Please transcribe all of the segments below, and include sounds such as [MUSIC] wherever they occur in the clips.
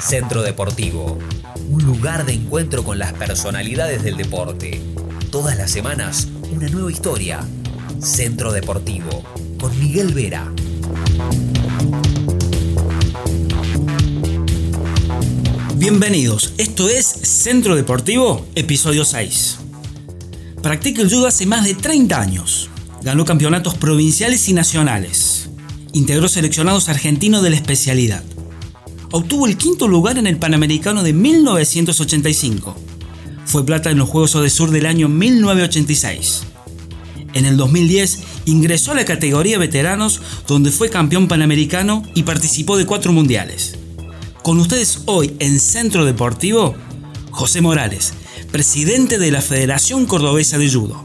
Centro Deportivo, un lugar de encuentro con las personalidades del deporte. Todas las semanas, una nueva historia. Centro Deportivo, con Miguel Vera. Bienvenidos, esto es Centro Deportivo, episodio 6. Practica el judo hace más de 30 años. Ganó campeonatos provinciales y nacionales. Integró seleccionados argentinos de la especialidad. Obtuvo el quinto lugar en el Panamericano de 1985. Fue plata en los Juegos Sur del año 1986. En el 2010 ingresó a la categoría veteranos donde fue campeón panamericano y participó de cuatro mundiales. Con ustedes hoy en Centro Deportivo, José Morales, presidente de la Federación Cordobesa de Judo.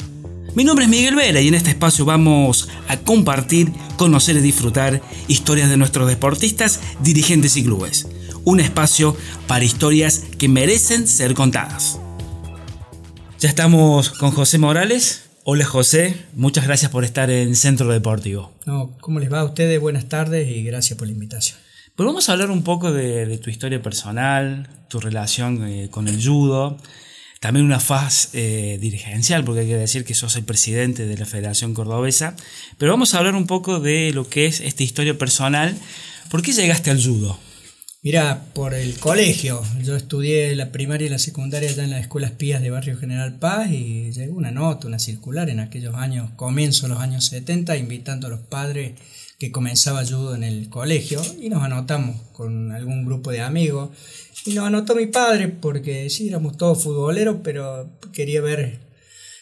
Mi nombre es Miguel Vera y en este espacio vamos a compartir, conocer y disfrutar historias de nuestros deportistas, dirigentes y clubes. Un espacio para historias que merecen ser contadas. Ya estamos con José Morales. Hola José, muchas gracias por estar en Centro Deportivo. No, ¿Cómo les va a ustedes? Buenas tardes y gracias por la invitación. Pero vamos a hablar un poco de, tu historia personal, tu relación eh, con el judo, también una faz eh, dirigencial, porque hay que decir que sos el presidente de la Federación Cordobesa. Pero vamos a hablar un poco de lo que es esta historia personal. ¿Por qué llegaste al judo? Mira, por el colegio. Yo estudié la primaria y la secundaria allá en las escuelas pías de Barrio General Paz y llegó una nota, una circular en aquellos años, comienzo los años 70, invitando a los padres que comenzaba judo en el colegio y nos anotamos con algún grupo de amigos. Y nos anotó mi padre porque sí, éramos todos futboleros, pero quería ver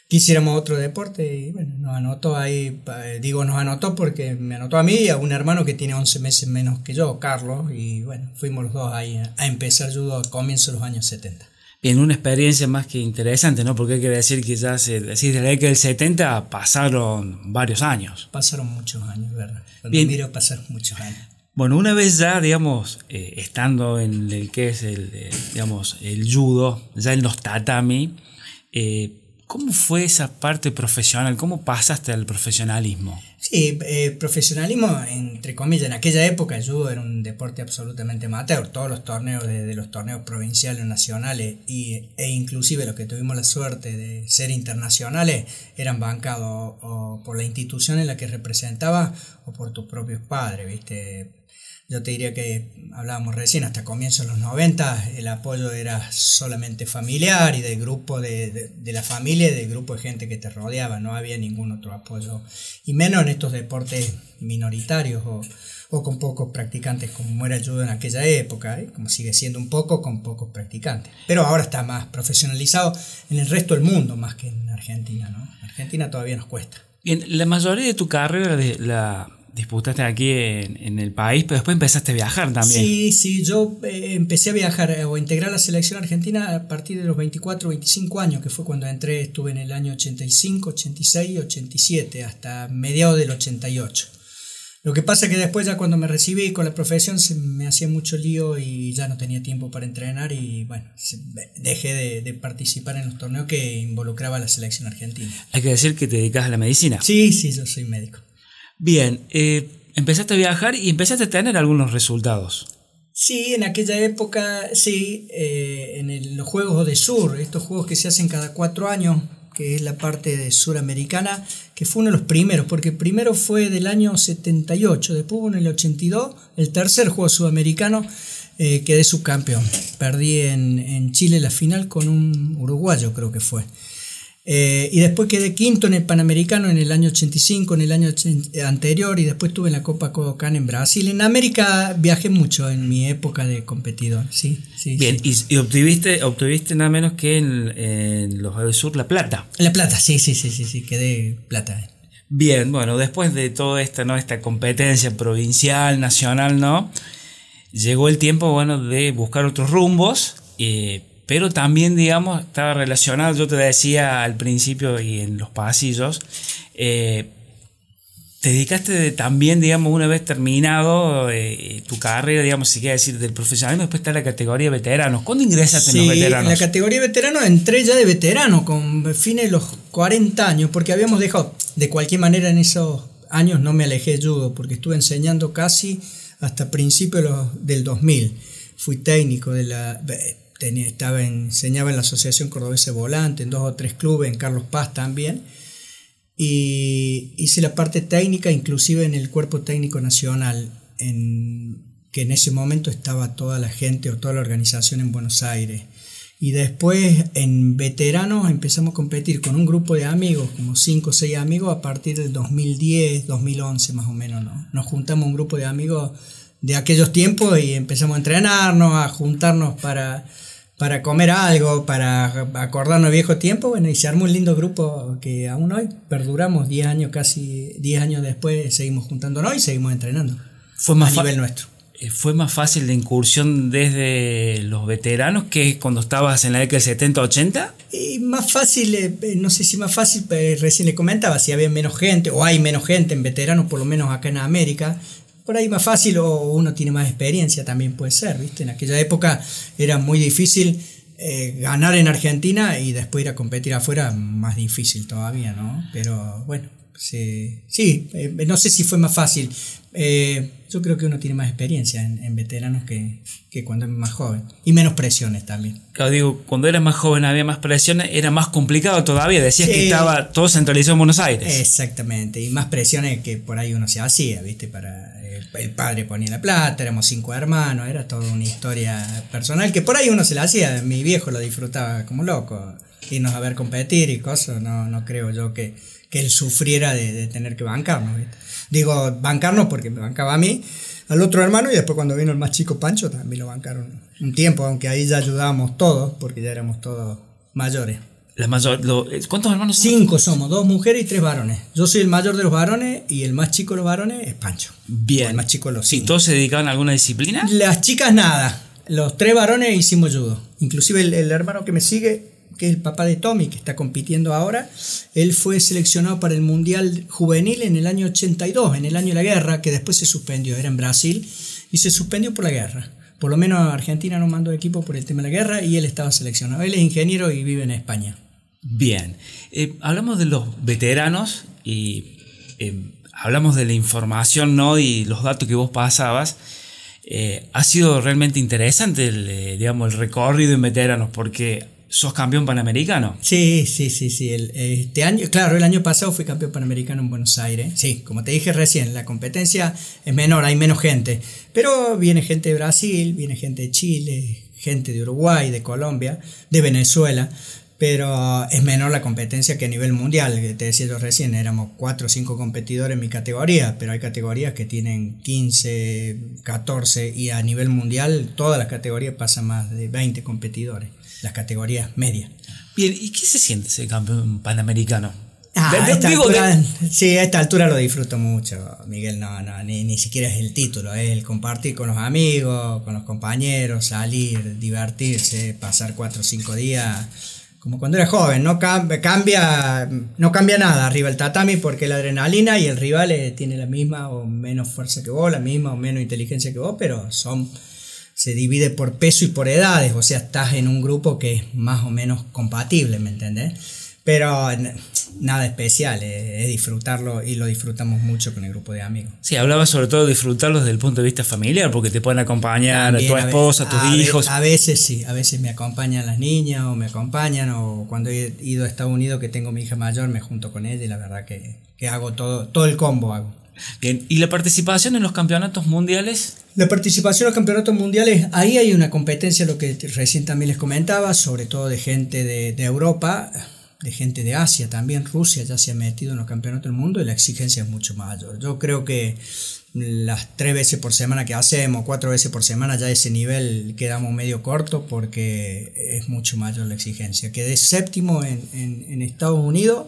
que hiciéramos otro deporte y bueno, nos anotó ahí, digo nos anotó porque me anotó a mí y a un hermano que tiene 11 meses menos que yo, Carlos, y bueno, fuimos los dos ahí a empezar judo a comienzos de los años 70. Bien, una experiencia más que interesante, ¿no? Porque hay que decir que ya se, decís de la década del 70 pasaron varios años. Pasaron muchos años, ¿verdad? Cuando Bien. miro pasaron muchos años. Bueno, una vez ya, digamos, eh, estando en el que es el, eh, digamos, el judo, ya en los tatami, eh, ¿cómo fue esa parte profesional? ¿Cómo pasaste al profesionalismo? Sí, eh, profesionalismo, entre comillas, en aquella época el judo era un deporte absolutamente amateur. Todos los torneos, de los torneos provinciales, nacionales y, e inclusive los que tuvimos la suerte de ser internacionales, eran bancados o por la institución en la que representaba o por tus propios padres, ¿viste? Yo te diría que hablábamos recién, hasta comienzos de los 90, el apoyo era solamente familiar y del grupo de, de, la familia y del grupo de gente que te rodeaba, no había ningún otro apoyo. Y menos en estos deportes minoritarios o, o con pocos practicantes, como era el en aquella época, ¿eh? como sigue siendo un poco con pocos practicantes. Pero ahora está más profesionalizado en el resto del mundo, más que en Argentina. ¿no? En Argentina todavía nos cuesta. Bien, la mayoría de tu carrera, de la disputaste aquí en, el país, pero después empezaste a viajar también. Sí, sí, yo eh, empecé a viajar eh, o a integrar la selección argentina a partir de los 24, 25 años, que fue cuando entré, estuve en el año 85, 86, 87, hasta mediados del 88. Lo que pasa es que después ya cuando me recibí con la profesión se me hacía mucho lío y ya no tenía tiempo para entrenar y bueno, dejé de, de participar en los torneos que involucraba a la selección argentina. Hay que decir que te dedicas a la medicina. Sí, sí, yo soy médico. Bien, eh, empezaste a viajar y empezaste a tener algunos resultados. Sí, en aquella época, sí, eh, en los Juegos de Sur, estos juegos que se hacen cada cuatro años, que es la parte de suramericana, que fue uno de los primeros, porque primero fue del año 78, después en el 82, el tercer juego sudamericano, eh, quedé subcampeón. Perdí en, en Chile la final con un uruguayo, creo que fue. Eh, y después quedé quinto en el Panamericano en el año 85, en el año anterior, y después tuve en la Copa Kodokan en Brasil. En América viajé mucho en mi época de competidor, sí. sí Bien, Y, obtuviste, obtuviste nada menos que en, los del Sur la plata. La plata, sí, sí, sí, sí, sí, quedé plata. Bien, bueno, después de toda esta, ¿no? esta competencia provincial, nacional, ¿no? Llegó el tiempo, bueno, de buscar otros rumbos. Eh, pero también, digamos, estaba relacionado, yo te decía al principio y en los pasillos, eh, te dedicaste también, digamos, una vez terminado eh, tu carrera, digamos, si quiere decir, del profesionalismo, después está la categoría de veteranos. ¿Cuándo ingresaste en los veteranos? En la categoría de veteranos entré ya de veterano, con fines de los 40 años, porque habíamos dejado, de cualquier manera en esos años no me alejé de judo, porque estuve enseñando casi hasta principios del 2000. Fui técnico de la... Tenía, estaba enseñaba en la Asociación Cordobesa Volante, en dos o tres clubes, en Carlos Paz también. Y hice la parte técnica, inclusive en el Cuerpo Técnico Nacional, en, que en ese momento estaba toda la gente o toda la organización en Buenos Aires. Y después en veteranos empezamos a competir con un grupo de amigos, como 5 o 6 amigos, a partir del 2010, 2011 más o menos. ¿no? Nos juntamos un grupo de amigos de aquellos tiempos y empezamos a entrenarnos, a juntarnos para, para comer algo, para acordarnos viejo tiempo. Bueno, y se armó un lindo grupo que aún hoy perduramos 10 años, casi 10 años después, seguimos juntándonos y seguimos entrenando. Fue más a nivel nuestro. Eh, fue más fácil la incursión desde los veteranos que cuando estabas en la década del 70-80? Y más fácil, eh, eh, no sé si más fácil, recién le comentaba, si había menos gente, o hay menos gente en veteranos, por lo menos acá en América, por ahí más fácil o uno tiene más experiencia también puede ser, ¿viste? En aquella época era muy difícil ganar en Argentina y después ir a competir afuera, más difícil todavía, ¿no? Pero bueno, sí, sí no sé si fue más fácil. Eh, yo creo que uno tiene más experiencia en, veteranos que, cuando es más joven. Y menos presiones también. Claro, digo, cuando eras más joven había más presiones, era más complicado todavía. Decías que estaba todo centralizado en Buenos Aires. Exactamente, y más presiones que por ahí uno se hacía, ¿viste? Para, el padre ponía la plata, éramos cinco hermanos, era toda una historia personal que por ahí uno se la hacía. Mi viejo lo disfrutaba como loco, irnos a ver competir y cosas. No, no creo yo que, que él sufriera de, de tener que bancarnos, ¿viste? Digo, bancarnos porque me bancaba a mí, al otro hermano y después cuando vino el más chico Pancho también lo bancaron un tiempo, aunque ahí ya ayudábamos todos porque ya éramos todos mayores. La mayor, eh, ¿Cuántos hermanos somos? Cinco somos, dos mujeres y tres varones. Yo soy el mayor de los varones y el más chico de los varones es Pancho. Bien. el más chico de los cinco. ¿Y todos se dedicaban a alguna disciplina? Las chicas nada. Los tres varones hicimos judo. Inclusive el hermano que me sigue que es el papá de Tommy, que está compitiendo ahora, él fue seleccionado para el Mundial Juvenil en el año 82, en el año de la guerra, que después se suspendió, era en Brasil, y se suspendió por la guerra. Por lo menos Argentina no mandó equipo por el tema de la guerra y él estaba seleccionado. Él es ingeniero y vive en España. Bien, eh, hablamos de los veteranos y eh, hablamos de la información ¿no? y los datos que vos pasabas. Eh, ha sido realmente interesante el, digamos, el recorrido en veteranos porque ¿Sos campeón panamericano? Sí, sí, sí, sí. este año, claro, el año pasado fui campeón panamericano en Buenos Aires. Sí, como te dije recién, la competencia es menor, hay menos gente. Pero viene gente de Brasil, viene gente de Chile, gente de Uruguay, de Colombia, de Venezuela. Pero es menor la competencia que a nivel mundial. Te decía yo recién, éramos 4 o 5 competidores en mi categoría, pero hay categorías que tienen 15, 14 y a nivel mundial todas las categorías pasan más de 20 competidores las categorías medias. Bien, ¿y qué se siente ser campeón panamericano? Ah, a esta altura, Sí, a esta altura lo disfruto mucho, Miguel. No, no, ni, ni siquiera es el título, es el compartir con los amigos, con los compañeros, salir, divertirse, pasar cuatro o cinco días. Como cuando era joven, no cambia, no cambia nada arriba el tatami porque la adrenalina y el rival eh, tiene la misma o menos fuerza que vos, la misma o menos inteligencia que vos, pero son se divide por peso y por edades, o sea, estás en un grupo que es más o menos compatible, ¿me entendés? Pero nada especial, es, disfrutarlo y lo disfrutamos mucho con el grupo de amigos. Sí, hablaba sobre todo de disfrutarlo desde el punto de vista familiar, porque te pueden acompañar a tu esposa, a tus hijos. a veces sí, a veces me acompañan las niñas o me acompañan, o cuando he ido a Estados Unidos que tengo mi hija mayor, me junto con ella y la verdad que, que hago todo, todo el combo hago. Bien, ¿y la participación en los campeonatos mundiales? La participación en los campeonatos mundiales, ahí hay una competencia, lo que recién también les comentaba, sobre todo de gente de, de Europa, de gente de Asia también, Rusia ya se ha metido en los campeonatos del mundo y la exigencia es mucho mayor. Yo creo que las tres veces por semana que hacemos, cuatro veces por semana, ya ese nivel quedamos medio corto porque es mucho mayor la exigencia. Quedé séptimo en, en, en Estados Unidos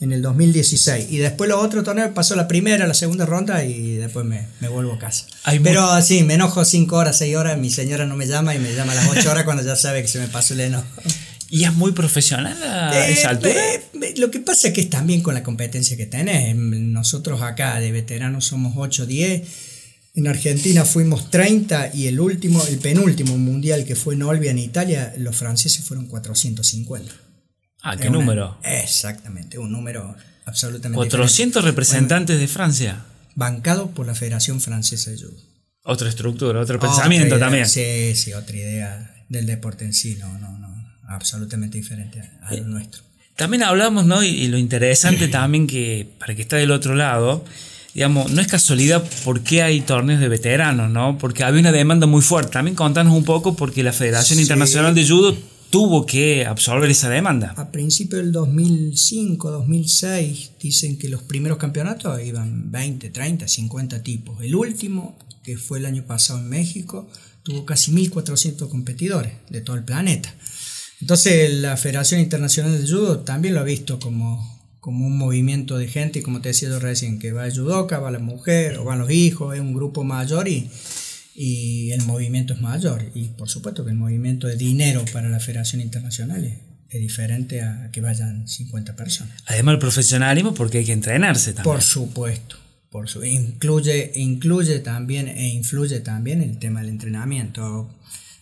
en el 2016. Y después los otros torneos pasó la primera, la segunda ronda y después me, me vuelvo a casa. Pero así, me enojo 5 horas, 6 horas, mi señora no me llama y me llama a las 8 horas cuando ya sabe que se me pasó el enojo. [LAUGHS] ¿Y es muy profesional a eh, esa altura? Eh, lo que pasa es que es también con la competencia que tenés. Nosotros acá de veteranos somos 8, 10. En Argentina fuimos 30 y el último, el penúltimo mundial que fue en Olbia en Italia, los franceses fueron 450. Ah, ¿qué número? Exactamente, un número absolutamente 400 representantes de Francia. Bancado por la Federación Francesa de Judo. Otra estructura, otro pensamiento también. Sí, sí, otra idea del deporte en sí, no, no, no, absolutamente diferente al eh, nuestro. También hablamos, ¿no? Y, lo interesante [CLEARS THROAT] también que, para que está del otro lado, digamos, no es casualidad por qué hay torneos de veteranos, ¿no? Porque había una demanda muy fuerte. También contanos un poco porque la Federación Internacional de Judo tuvo que absorber esa demanda. A principios del 2005, 2006, dicen que los primeros campeonatos iban 20, 30, 50 tipos. El último, que fue el año pasado en México, tuvo casi 1.400 competidores de todo el planeta. Entonces la Federación Internacional de Judo también lo ha visto como, como un movimiento de gente, y como te decía yo recién, que va el judoka, va la mujer, o van los hijos, es un grupo mayor y y el movimiento es mayor. Y por supuesto que el movimiento de dinero para la Federación Internacional es, diferente a que vayan 50 personas. Además el profesionalismo porque hay que entrenarse también. Por supuesto. Por su, incluye, incluye también e influye también el tema del entrenamiento.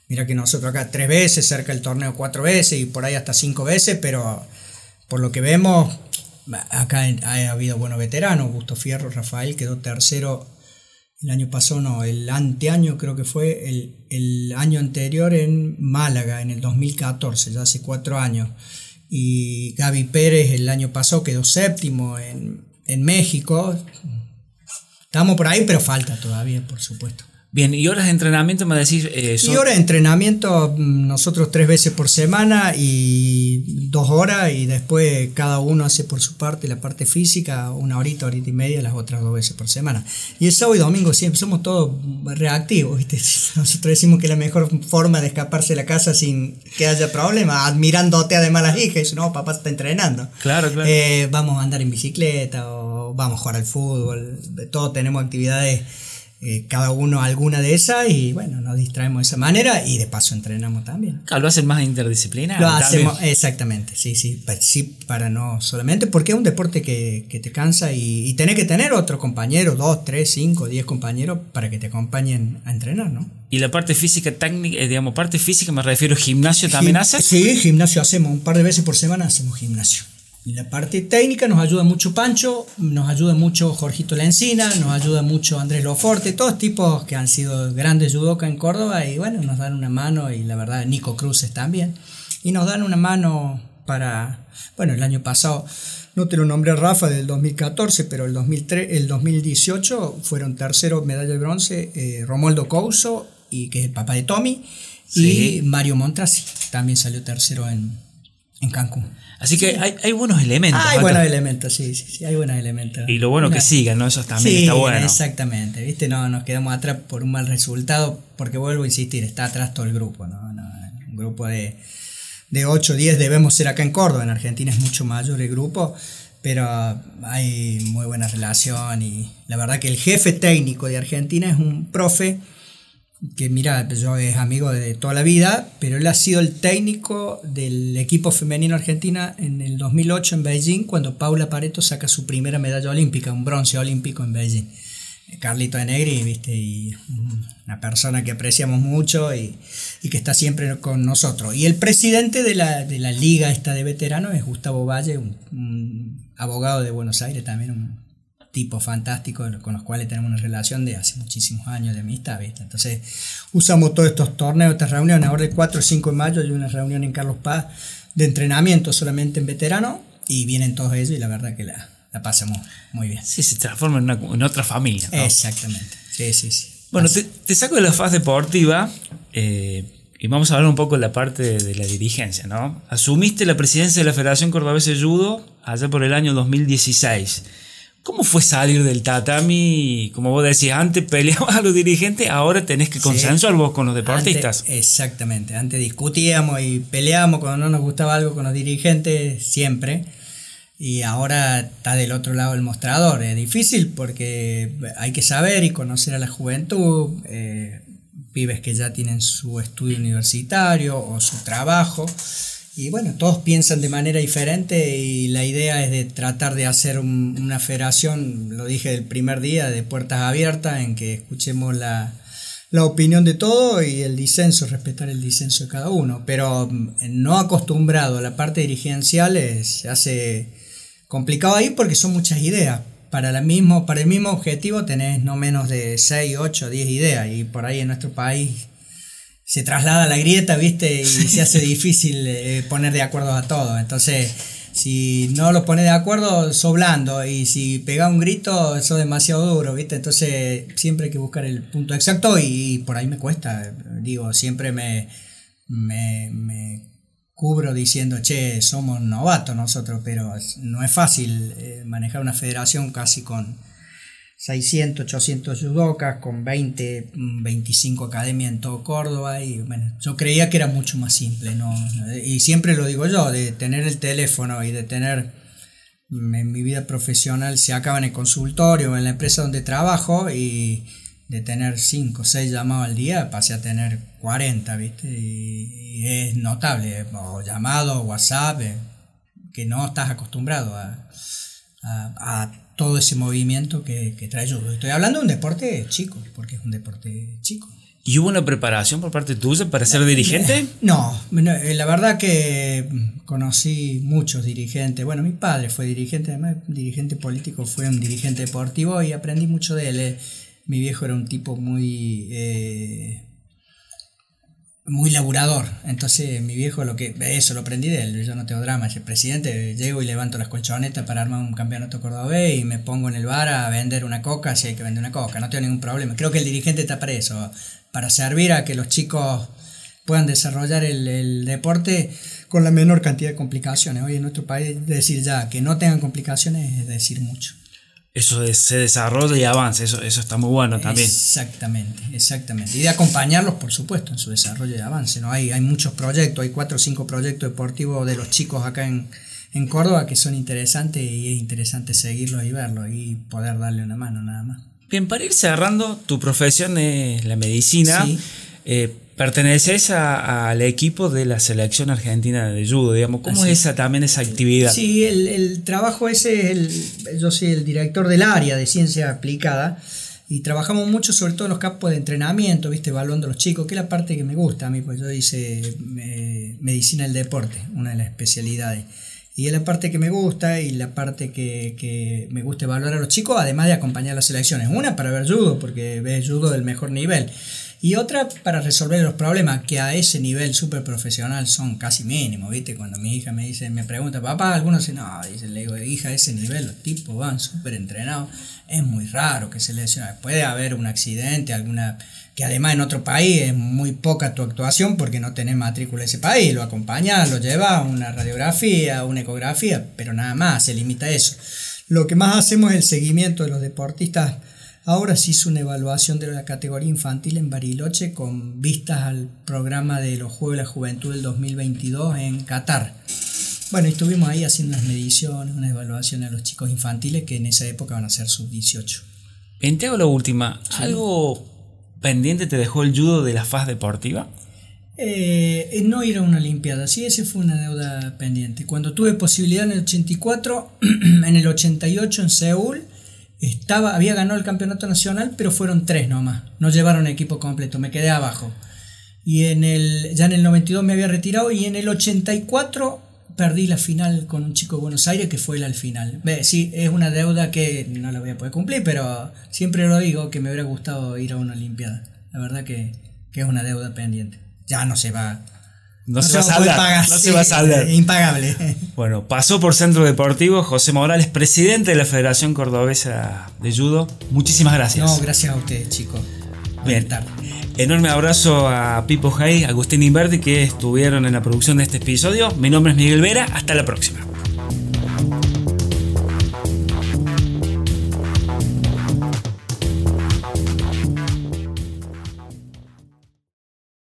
Mira que nosotros acá tres veces, cerca del torneo cuatro veces y por ahí hasta cinco veces, pero por lo que vemos, acá ha habido buenos veteranos. Gusto Fierro, Rafael quedó tercero el año pasado no, el anteaño creo que fue el, año anterior en Málaga, en el 2014, ya hace cuatro años. Y Gaby Pérez el año pasado quedó séptimo en, en México. Estamos por ahí, pero falta todavía, por supuesto. Bien, ¿y horas de entrenamiento me decís? Eh, Y horas de entrenamiento, mm, nosotros tres veces por semana y dos horas, y después cada uno hace por su parte la parte física, una horita, horita y media, las otras dos veces por semana. Y el sábado y domingo siempre somos todos reactivos, ¿viste? [LAUGHS] Nosotros decimos que la mejor forma de escaparse de la casa sin que haya problema, admirándote además las hijas, no, papá está entrenando. Claro, claro. Eh, vamos a andar en bicicleta o vamos a jugar al fútbol, todos tenemos actividades eh, cada uno alguna de esas y bueno, nos distraemos de esa manera y de paso entrenamos también. lo hacen más interdisciplinar. Lo hacemos, exactamente, sí, sí, sí, para no solamente, porque es un deporte que, que te cansa y, y tenés que tener otro compañero, dos, tres, cinco, diez compañeros para que te acompañen a entrenar, ¿no? Y la parte física técnica, eh, digamos, parte física me refiero, gimnasio también haces? Sí, gimnasio hacemos, un par de veces por semana hacemos gimnasio. Y la parte técnica nos ayuda mucho Pancho, nos ayuda mucho Jorgito La Encina, nos ayuda mucho Andrés Loforte, todos tipos que han sido grandes judokas en Córdoba y bueno, nos dan una mano y la verdad Nico Cruces también. Y nos dan una mano para, bueno, el año pasado, no te lo nombré Rafa del 2014, pero el, 2003, el 2018 fueron tercero medalla de bronce eh, Romualdo Couso, y, que es el papá de Tommy, y Mario Montrasi, también salió tercero en, en Cancún. Así que hay, hay, buenos elementos. Hay buenos elementos, sí, sí, sí, hay buenos elementos. Y lo bueno que sigan, ¿no? Eso también está bueno. Exactamente, ¿viste? No nos quedamos atrás por un mal resultado, porque vuelvo a insistir, está atrás todo el grupo, ¿no? un grupo de, de 8 o 10 debemos ser acá en Córdoba, en Argentina es mucho mayor el grupo, pero hay muy buena relación y la verdad que el jefe técnico de Argentina es un profe que mira, yo es amigo de toda la vida, pero él ha sido el técnico del equipo femenino argentina en el 2008 en Beijing, cuando Paula Pareto saca su primera medalla olímpica, un bronce olímpico en Beijing. Carlito de Negri, ¿viste? Y una persona que apreciamos mucho y, que está siempre con nosotros. Y el presidente de la, de la liga esta de veteranos es Gustavo Valle, un, abogado de Buenos Aires también, tipos fantásticos con los cuales tenemos una relación de hace muchísimos años de amistad, ¿viste? Entonces usamos todos estos torneos, estas reuniones, ahora el 4 o 5 de mayo hay una reunión en Carlos Paz de entrenamiento solamente en veterano y vienen todos ellos y la verdad que la, la pasamos muy bien. Sí, se transforma en, una, en otra familia. Exactamente, sí, sí, sí. Bueno, te, saco de la faz deportiva eh, y vamos a hablar un poco de la parte de, la dirigencia, ¿no? Asumiste la presidencia de la Federación Cordobesa de Judo allá por el año 2016. ¿Cómo fue salir del tatami? Como vos decías, antes [LAUGHS] peleabas a los dirigentes, ahora tenés que consensuar vos con los deportistas. exactamente, antes discutíamos y peleábamos cuando no nos gustaba algo con los dirigentes, siempre. Y ahora está del otro lado del mostrador. Es difícil porque hay que saber y conocer a la juventud, eh, pibes que ya tienen su estudio universitario o su trabajo y bueno, todos piensan de manera diferente y la idea es de tratar de hacer una federación, lo dije el primer día, de puertas abiertas, en que escuchemos la, opinión de todo y el disenso, respetar el disenso de cada uno. Pero mm, no acostumbrado a la parte dirigencial se hace complicado ahí porque son muchas ideas para, la mismo, para el mismo objetivo tenés no menos de 6, 8, 10 ideas y por ahí en nuestro país se traslada la grieta, ¿viste? Y se hace difícil eh, poner de acuerdo a todo. Entonces, si no los pones de acuerdo, soblando y si pega un grito, eso es demasiado duro, ¿viste? Entonces, siempre hay que buscar el punto exacto y, por ahí me cuesta. Digo, siempre me, me, me cubro diciendo, che, somos novatos nosotros, pero no es fácil eh, manejar una federación casi con 600, 800 judocas, con 20, 25 academias en todo Córdoba. Y bueno, yo creía que era mucho más simple, ¿no? Y siempre lo digo yo, de tener el teléfono y de tener en mi vida profesional, se acaba en el consultorio, en la empresa donde trabajo y de tener 5 o 6 llamados al día, pasé a tener 40, ¿viste? Y, es notable, o llamado, WhatsApp, eh, que no estás acostumbrado a, a, todo ese movimiento que, que trae yo. Estoy hablando de un deporte chico, porque es un deporte chico. ¿Y hubo una preparación por parte tuya para ser dirigente? [LAUGHS] No, eh, la verdad que conocí muchos dirigentes. Bueno, mi padre fue dirigente, además dirigente político, fue un dirigente deportivo y aprendí mucho de él. Eh mi viejo era un tipo muy eh, muy laburador. Entonces mi viejo lo que eso lo aprendí de él, yo no tengo drama, el presidente, llego y levanto las colchonetas para armar un campeonato cordobés y me pongo en el bar a vender una coca si hay que vender una coca, no tengo ningún problema. Creo que el dirigente está para eso, para servir a que los chicos puedan desarrollar el, el deporte con la menor cantidad de complicaciones. Hoy en nuestro país decir ya que no tengan complicaciones es decir mucho eso se desarrolla y avanza, eso, eso está muy bueno también. Exactamente, exactamente. Y de acompañarlos, por supuesto, en su desarrollo y avance. ¿no? Hay, hay muchos proyectos, hay cuatro o cinco proyectos deportivos de los chicos acá en, en Córdoba que son interesantes y es interesante seguirlos y verlos y poder darle una mano nada más. Bien, para ir cerrando, tu profesión es la medicina. Sí. Eh, perteneces al equipo de la selección argentina de judo, digamos. ¿Cómo es esa, también esa actividad? Sí, el, el trabajo ese, es el, yo soy el director del área de ciencia aplicada y trabajamos mucho sobre todo en los campos de entrenamiento, ¿viste? evaluando a los chicos, que es la parte que me gusta a mí, pues yo hice eh, medicina del deporte, una de las especialidades. Y es la parte que me gusta y la parte que, que, me gusta evaluar a los chicos, además de acompañar las selecciones. Una para ver judo, porque ves judo del mejor nivel. Y otra para resolver los problemas que a ese nivel súper profesional son casi mínimos, ¿viste? Cuando mi hija me dice, me pregunta, papá, algunos dicen, no, dice, le digo, hija, a ese nivel los tipos van súper entrenados, es muy raro que se lesione. Puede haber un accidente, alguna, que además en otro país es muy poca tu actuación porque no tenés matrícula en ese país, lo acompañas, lo llevas una radiografía, una ecografía, pero nada más, se limita a eso. Lo que más hacemos es el seguimiento de los deportistas Ahora se hizo una evaluación de la categoría infantil en Bariloche con vistas al programa de los Juegos de la Juventud del 2022 en Qatar. Bueno, estuvimos ahí haciendo unas mediciones, una evaluación a los chicos infantiles que en esa época van a ser sub-18. En te hago la última. ¿Algo pendiente te dejó el judo de la faz deportiva? Eh, no ir a una Olimpiada, sí, esa fue una deuda pendiente. Cuando tuve posibilidad en el 84, [CLEARS THROAT] en el 88 en Seúl, estaba, había ganado el campeonato nacional, pero fueron tres nomás. No llevaron equipo completo, me quedé abajo. Y en el, ya en el 92 me había retirado y en el 84 perdí la final con un chico de Buenos Aires que fue el al final. Sí, es una deuda que no la voy a poder cumplir, pero siempre lo digo que me hubiera gustado ir a una Olimpiada. La verdad que, que es una deuda pendiente. Ya no se va no, se, va a saldar. no se va a saldar. [LAUGHS] Impagable. Bueno, pasó por Centro Deportivo José Morales, presidente de la Federación Cordobesa de Judo. Muchísimas gracias. No, gracias a ustedes, chicos. Bien. Enorme abrazo a Pipo Hay, Agustín Inverti, que estuvieron en la producción de este episodio. Mi nombre es Miguel Vera. Hasta la próxima.